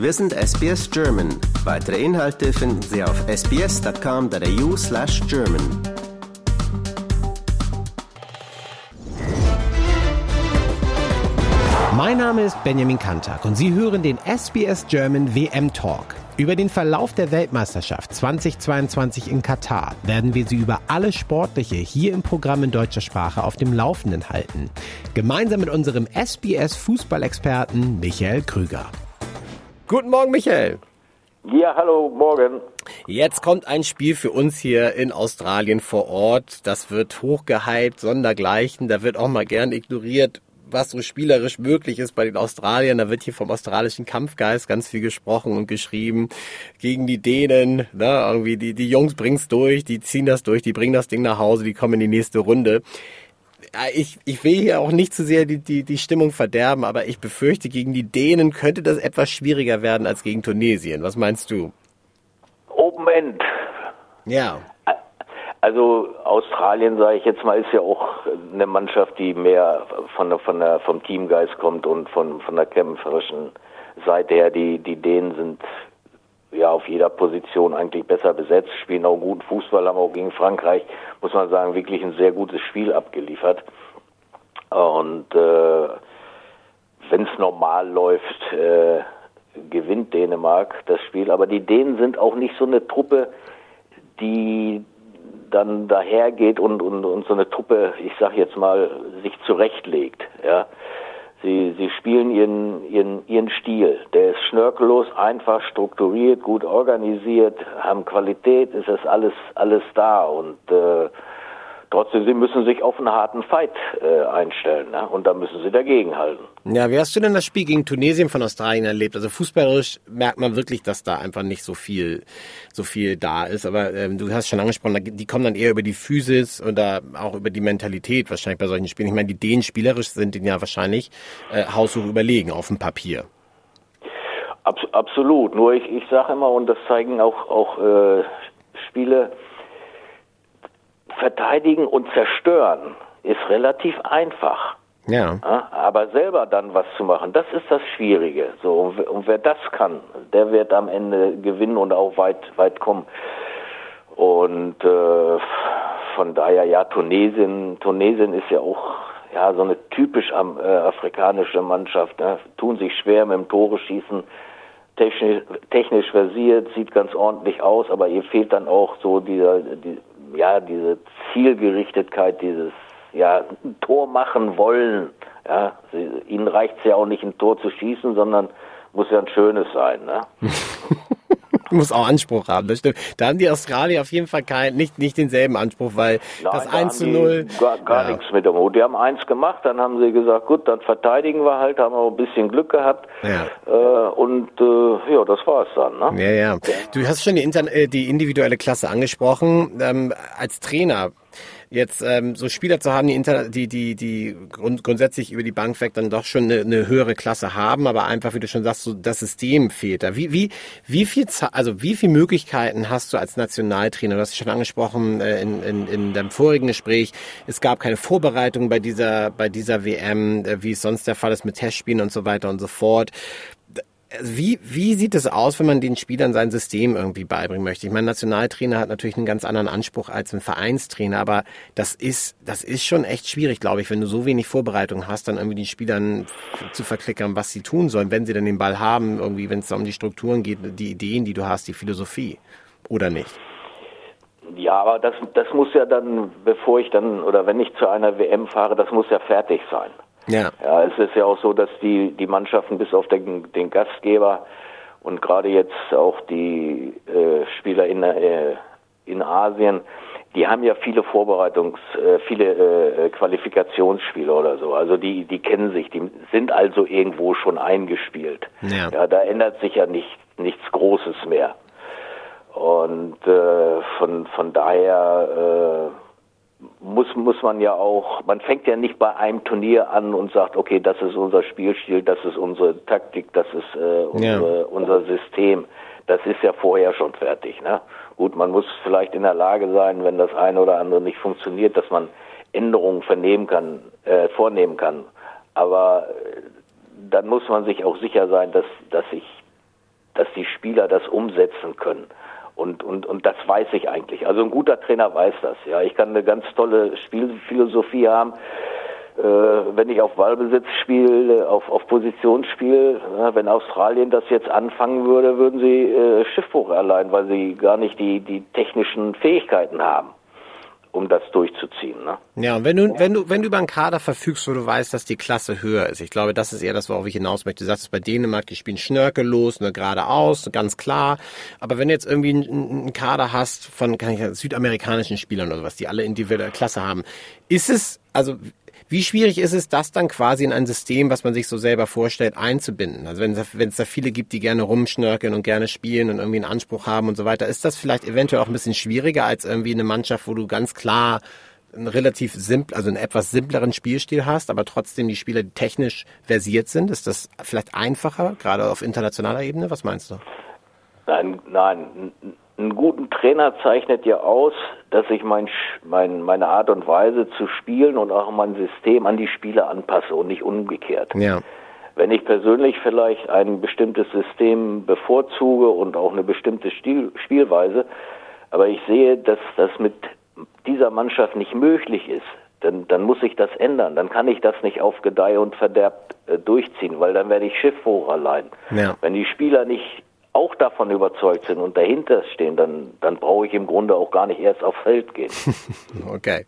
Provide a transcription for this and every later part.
Wir sind SBS German. Weitere Inhalte finden Sie auf sbs.com.au slash German. Mein Name ist Benjamin Kantak und Sie hören den SBS German WM Talk. Über den Verlauf der Weltmeisterschaft 2022 in Katar werden wir Sie über alles Sportliche hier im Programm in deutscher Sprache auf dem Laufenden halten. Gemeinsam mit unserem SBS Fußballexperten Michael Krüger. Guten Morgen, Michael. Ja, hallo, morgen. Jetzt kommt ein Spiel für uns hier in Australien vor Ort. Das wird hochgehypt, sondergleichen. Da wird auch mal gern ignoriert, was so spielerisch möglich ist bei den Australiern. Da wird hier vom australischen Kampfgeist ganz viel gesprochen und geschrieben. Gegen die Dänen, ne, irgendwie die, die Jungs bringen's durch, die ziehen das durch, die bringen das Ding nach Hause, die kommen in die nächste Runde. Ich, ich will hier auch nicht zu sehr die, die, die Stimmung verderben, aber ich befürchte, gegen die Dänen könnte das etwas schwieriger werden als gegen Tunesien. Was meinst du? Open End. Ja. Also Australien, sage ich jetzt mal, ist ja auch eine Mannschaft, die mehr von der, von der, vom Teamgeist kommt und von, von der kämpferischen Seite her. Die, die Dänen sind ja auf jeder Position eigentlich besser besetzt, spielen auch guten Fußball, haben auch gegen Frankreich, muss man sagen, wirklich ein sehr gutes Spiel abgeliefert. Und äh, wenn es normal läuft, äh, gewinnt Dänemark das Spiel. Aber die Dänen sind auch nicht so eine Truppe, die dann dahergeht und, und, und so eine Truppe, ich sag jetzt mal, sich zurechtlegt. Ja. Sie, sie spielen ihren, ihren, ihren Stil. Der ist schnörkellos, einfach strukturiert, gut organisiert, haben Qualität, ist es alles, alles da und äh, Trotzdem, sie müssen sich auf einen harten Fight äh, einstellen ne? und da müssen sie dagegen halten. Ja, wie hast du denn das Spiel gegen Tunesien von Australien erlebt? Also fußballerisch merkt man wirklich, dass da einfach nicht so viel, so viel da ist. Aber ähm, du hast schon angesprochen, die kommen dann eher über die Physis oder auch über die Mentalität wahrscheinlich bei solchen Spielen. Ich meine, die Dänen spielerisch sind ihnen ja wahrscheinlich äh, haushoch überlegen auf dem Papier. Abs absolut. Nur ich, ich sage immer, und das zeigen auch, auch äh, Spiele, verteidigen und zerstören ist relativ einfach. Ja. Aber selber dann was zu machen, das ist das Schwierige. So, und wer das kann, der wird am Ende gewinnen und auch weit, weit kommen. Und äh, von daher, ja, Tunesien, Tunesien ist ja auch ja so eine typisch am, äh, afrikanische Mannschaft. Ne? Tun sich schwer mit dem Tore schießen, technisch, technisch versiert, sieht ganz ordentlich aus, aber ihr fehlt dann auch so dieser, die, ja, diese Zielgerichtetkeit, dieses ja, ein Tor machen wollen. Ja, sie, ihnen reicht es ja auch nicht, ein Tor zu schießen, sondern muss ja ein schönes sein. Ne? muss auch Anspruch haben, das stimmt. Da haben die Australier auf jeden Fall kein, nicht, nicht denselben Anspruch, weil Nein, das da 1 zu 0. Gar, gar ja. nichts mit dem Hut. Die haben eins gemacht, dann haben sie gesagt, gut, dann verteidigen wir halt, haben auch ein bisschen Glück gehabt. Ja. Äh, und äh, ja, das war's dann. Ne? Ja, ja. Du hast schon die, Inter äh, die individuelle Klasse angesprochen. Ähm, als Trainer, jetzt ähm, so Spieler zu haben, die, inter die, die, die grund grundsätzlich über die Bank weg dann doch schon eine, eine höhere Klasse haben, aber einfach, wie du schon sagst, so das System fehlt da. Wie, wie, wie viel, also wie viele Möglichkeiten hast du als Nationaltrainer? Du hast es schon angesprochen äh, in, in, in deinem vorigen Gespräch. Es gab keine Vorbereitung bei dieser, bei dieser WM, äh, wie es sonst der Fall ist mit Testspielen und so weiter und so fort. Also wie, wie sieht es aus, wenn man den Spielern sein System irgendwie beibringen möchte? Ich meine, Nationaltrainer hat natürlich einen ganz anderen Anspruch als ein Vereinstrainer, aber das ist, das ist schon echt schwierig, glaube ich, wenn du so wenig Vorbereitung hast, dann irgendwie den Spielern zu verklickern, was sie tun sollen, wenn sie dann den Ball haben, irgendwie, wenn es um die Strukturen geht, die Ideen, die du hast, die Philosophie. Oder nicht? Ja, aber das, das muss ja dann, bevor ich dann, oder wenn ich zu einer WM fahre, das muss ja fertig sein. Ja. ja, es ist ja auch so, dass die, die Mannschaften bis auf den, den Gastgeber und gerade jetzt auch die äh, Spieler in, äh, in Asien, die haben ja viele Vorbereitungs-, äh, viele äh, Qualifikationsspiele oder so. Also die, die kennen sich, die sind also irgendwo schon eingespielt. Ja, ja da ändert sich ja nicht, nichts Großes mehr. Und äh, von, von daher äh, muss, muss man ja auch, man fängt ja nicht bei einem Turnier an und sagt, okay, das ist unser Spielstil, das ist unsere Taktik, das ist äh, unsere, ja. unser System. Das ist ja vorher schon fertig. Ne? Gut, man muss vielleicht in der Lage sein, wenn das eine oder andere nicht funktioniert, dass man Änderungen vernehmen kann, äh, vornehmen kann. Aber äh, dann muss man sich auch sicher sein, dass, dass sich dass die Spieler das umsetzen können. Und, und, und das weiß ich eigentlich. Also ein guter Trainer weiß das. Ja, ich kann eine ganz tolle Spielphilosophie haben. Äh, wenn ich auf Ballbesitz spiele, auf, auf Position spiele, ja, wenn Australien das jetzt anfangen würde, würden sie äh, Schiffbruch erleiden, weil sie gar nicht die, die technischen Fähigkeiten haben um das durchzuziehen. Ne? Ja, und wenn du, wenn du, wenn du über einen Kader verfügst, wo du weißt, dass die Klasse höher ist, ich glaube, das ist eher das, worauf ich hinaus möchte. Du sagst, bei Dänemark, die spielen schnörkellos, ne, geradeaus, ganz klar. Aber wenn du jetzt irgendwie einen, Kader hast von kann ich, südamerikanischen Spielern oder was, die alle individuelle Klasse haben, ist es, also wie schwierig ist es, das dann quasi in ein System, was man sich so selber vorstellt, einzubinden? Also wenn es, da viele gibt, die gerne rumschnörkeln und gerne spielen und irgendwie einen Anspruch haben und so weiter, ist das vielleicht eventuell auch ein bisschen schwieriger als irgendwie eine Mannschaft, wo du ganz klar einen relativ simpel, also einen etwas simpleren Spielstil hast, aber trotzdem die Spieler, die technisch versiert sind. Ist das vielleicht einfacher, gerade auf internationaler Ebene? Was meinst du? Nein, nein, einen guten Trainer zeichnet ja aus, dass ich mein, mein, meine Art und Weise zu spielen und auch mein System an die Spieler anpasse und nicht umgekehrt. Ja. Wenn ich persönlich vielleicht ein bestimmtes System bevorzuge und auch eine bestimmte Stil, Spielweise, aber ich sehe, dass das mit dieser Mannschaft nicht möglich ist, dann, dann muss ich das ändern. Dann kann ich das nicht auf Gedeih und Verderb äh, durchziehen, weil dann werde ich Schiffbruch allein. Ja. Wenn die Spieler nicht auch davon überzeugt sind und dahinter stehen, dann, dann brauche ich im Grunde auch gar nicht erst aufs Feld gehen. okay,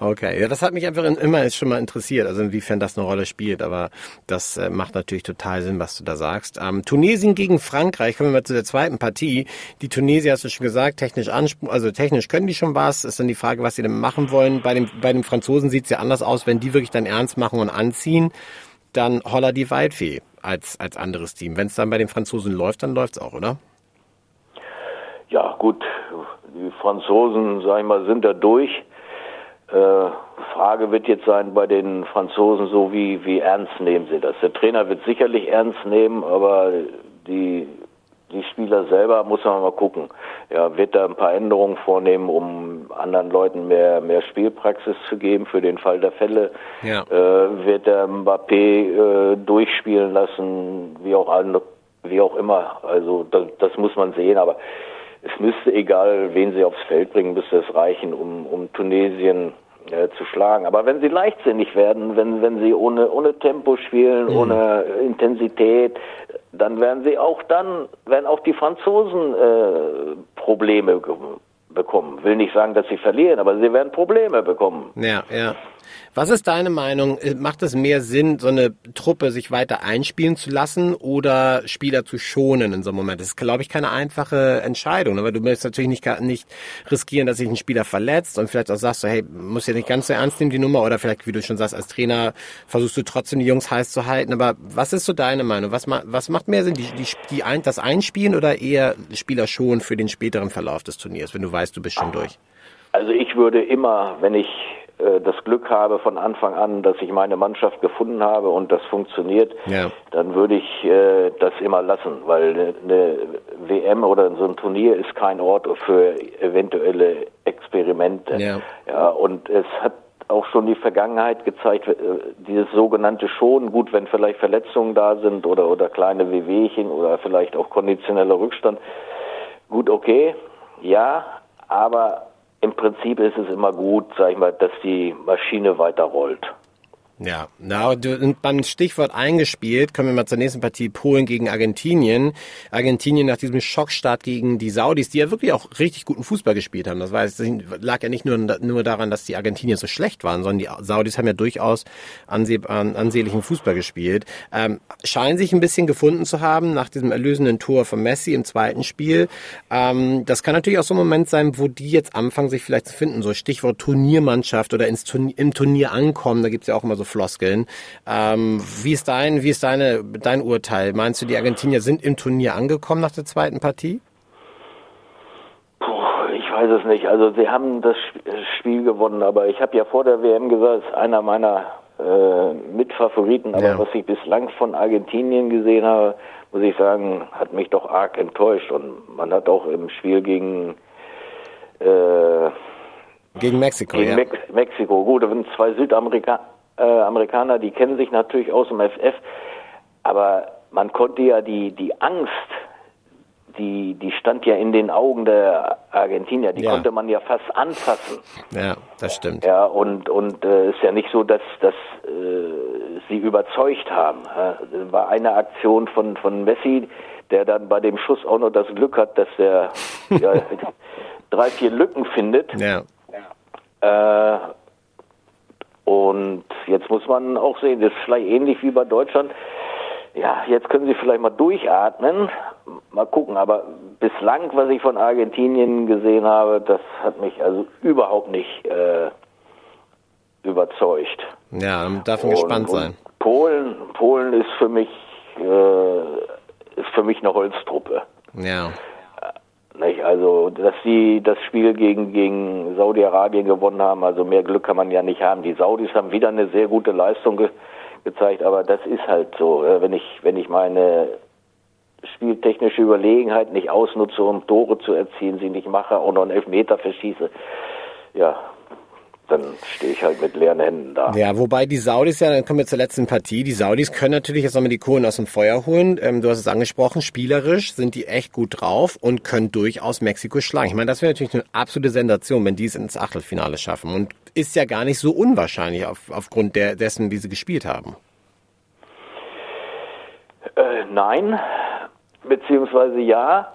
okay. Ja, das hat mich einfach immer schon mal interessiert, also inwiefern das eine Rolle spielt, aber das äh, macht natürlich total Sinn, was du da sagst. Ähm, Tunesien gegen Frankreich, kommen wir mal zu der zweiten Partie. Die Tunesier, hast du schon gesagt, technisch Anspruch, also technisch können die schon was, ist dann die Frage, was sie denn machen wollen. Bei, dem, bei den Franzosen sieht es ja anders aus, wenn die wirklich dann ernst machen und anziehen, dann holla die Waldfee als, als anderes Team. Wenn es dann bei den Franzosen läuft, dann läuft es auch, oder? Ja, gut. Die Franzosen, sag ich mal, sind da durch. Äh, Frage wird jetzt sein bei den Franzosen so, wie, wie ernst nehmen sie das? Der Trainer wird sicherlich ernst nehmen, aber die die Spieler selber muss man mal gucken. Ja, wird da ein paar Änderungen vornehmen, um anderen Leuten mehr, mehr Spielpraxis zu geben für den Fall der Fälle. Ja. Äh, wird der Mbappé äh, durchspielen lassen, wie auch andere, wie auch immer. Also das, das muss man sehen, aber es müsste egal, wen sie aufs Feld bringen, müsste es reichen, um, um Tunesien äh, zu schlagen. Aber wenn sie leichtsinnig werden, wenn, wenn sie ohne, ohne Tempo spielen, mhm. ohne Intensität, dann werden sie auch dann, werden auch die Franzosen äh, Probleme bekommen. Will nicht sagen, dass sie verlieren, aber sie werden Probleme bekommen. Ja, ja. Was ist deine Meinung? Äh, macht es mehr Sinn, so eine Truppe sich weiter einspielen zu lassen oder Spieler zu schonen in so einem Moment? Das ist, glaube ich, keine einfache Entscheidung, aber du möchtest natürlich nicht, nicht riskieren, dass sich ein Spieler verletzt und vielleicht auch sagst du, hey, muss ja nicht ganz so ernst nehmen, die Nummer, oder vielleicht, wie du schon sagst, als Trainer versuchst du trotzdem die Jungs heiß zu halten, aber was ist so deine Meinung? Was, was macht mehr Sinn, die, die, die ein, das Einspielen oder eher Spieler schonen für den späteren Verlauf des Turniers, wenn du weißt, du bist schon durch? Also ich würde immer, wenn ich das Glück habe von Anfang an, dass ich meine Mannschaft gefunden habe und das funktioniert, ja. dann würde ich äh, das immer lassen, weil eine WM oder so ein Turnier ist kein Ort für eventuelle Experimente. Ja. ja und es hat auch schon die Vergangenheit gezeigt, äh, dieses sogenannte Schonen, gut, wenn vielleicht Verletzungen da sind oder, oder kleine Wehwehchen oder vielleicht auch konditioneller Rückstand, gut, okay, ja, aber im Prinzip ist es immer gut, sag ich mal, dass die Maschine weiter rollt. Ja, na, du, beim Stichwort eingespielt, kommen wir mal zur nächsten Partie, Polen gegen Argentinien. Argentinien nach diesem Schockstart gegen die Saudis, die ja wirklich auch richtig guten Fußball gespielt haben. Das, war, das lag ja nicht nur, nur daran, dass die Argentinier so schlecht waren, sondern die Saudis haben ja durchaus anseh, ansehlichen Fußball gespielt. Ähm, scheinen sich ein bisschen gefunden zu haben nach diesem erlösenden Tor von Messi im zweiten Spiel. Ähm, das kann natürlich auch so ein Moment sein, wo die jetzt anfangen, sich vielleicht zu finden. So Stichwort Turniermannschaft oder ins Turnier, im Turnier ankommen. Da gibt's ja auch immer so Floskeln. Ähm, wie ist dein, wie ist deine, dein Urteil? Meinst du, die Argentinier sind im Turnier angekommen nach der zweiten Partie? Puh, ich weiß es nicht. Also sie haben das Spiel gewonnen, aber ich habe ja vor der WM gesagt, es ist einer meiner äh, Mitfavoriten. Aber ja. was ich bislang von Argentinien gesehen habe, muss ich sagen, hat mich doch arg enttäuscht. Und man hat auch im Spiel gegen äh, gegen Mexiko, gegen ja. Mex Mexiko. Gut, da sind zwei Südamerikaner äh, Amerikaner, die kennen sich natürlich aus dem FF, aber man konnte ja die, die Angst die, die stand ja in den Augen der Argentinier. Die Ja. konnte man ja fast anfassen. Ja, das stimmt. Ja, und, und äh, ist ja nicht so, dass, dass äh, sie überzeugt haben. Das war eine Aktion von, von Messi, der dann bei dem Schuss auch noch das Glück hat, dass er ja, drei, vier Lücken findet. Ja. Äh, und jetzt muss man auch sehen, das ist vielleicht ähnlich wie bei Deutschland. Ja, jetzt können sie vielleicht mal durchatmen. Mal gucken, aber bislang, was ich von Argentinien gesehen habe, das hat mich also überhaupt nicht äh, überzeugt. Ja, darf man gespannt und, sein. Und Polen, Polen ist für mich äh, ist für mich eine Holztruppe. Ja. Also, dass sie das Spiel gegen, gegen Saudi-Arabien gewonnen haben, also mehr Glück kann man ja nicht haben. Die Saudis haben wieder eine sehr gute Leistung ge gezeigt, aber das ist halt so. äh, Wenn ich, wenn ich meine spieltechnische Überlegenheit nicht ausnutze, um Tore zu erzielen, sie nicht mache und noch einen Elfmeter verschieße, ja, dann stehe ich halt mit leeren Händen da. Ja, wobei die Saudis ja, dann kommen wir zur letzten Partie. Die Saudis können natürlich jetzt nochmal die Kohlen aus dem Feuer holen. Ähm, du hast es angesprochen, spielerisch sind die echt gut drauf und können durchaus Mexiko schlagen. Ich meine, das wäre natürlich eine absolute Sensation, wenn die es ins Achtelfinale schaffen. Und ist ja gar nicht so unwahrscheinlich auf, aufgrund der, dessen, wie sie gespielt haben. Äh, nein, beziehungsweise ja.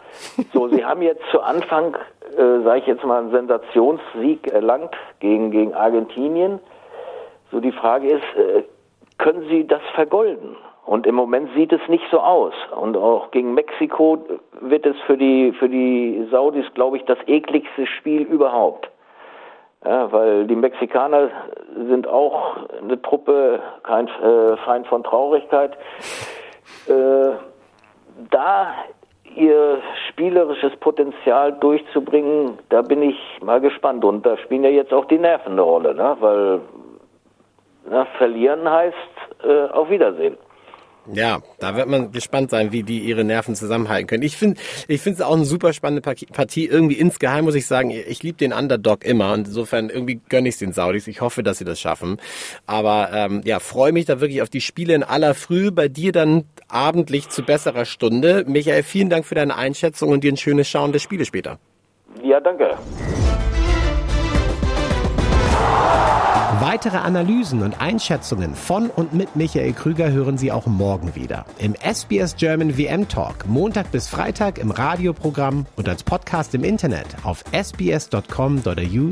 So, sie haben jetzt zu Anfang, äh, sage ich jetzt mal, einen Sensationssieg erlangt gegen, gegen Argentinien. So, die Frage ist, äh, können sie das vergolden? Und im Moment sieht es nicht so aus. Und auch gegen Mexiko wird es für die, für die Saudis, glaube ich, das ekligste Spiel überhaupt. Ja, weil die Mexikaner sind auch eine Truppe, kein äh, Feind von Traurigkeit. Äh, da ihr spielerisches Potenzial durchzubringen, da bin ich mal gespannt. Und da spielen ja jetzt auch die Nerven eine Rolle, ne? weil na, verlieren heißt äh, auf Wiedersehen. Ja, da wird man gespannt sein, wie die ihre Nerven zusammenhalten können. Ich finde, ich finde es auch eine super spannende Partie-. Irgendwie insgeheim muss ich sagen, ich liebe den Underdog immer und insofern irgendwie gönne ich den Saudis. Ich hoffe, dass sie das schaffen. Aber ähm, ja, freue mich da wirklich auf die Spiele in aller Früh. Bei dir dann abendlich zu besserer Stunde. Michael, vielen Dank für deine Einschätzung und dir ein schönes Schauen der Spiele später. Ja, danke. Weitere Analysen und Einschätzungen von und mit Michael Krüger hören Sie auch morgen wieder. Im SBS German WM Talk, Montag bis Freitag im Radioprogramm und als Podcast im Internet auf sbs.com.au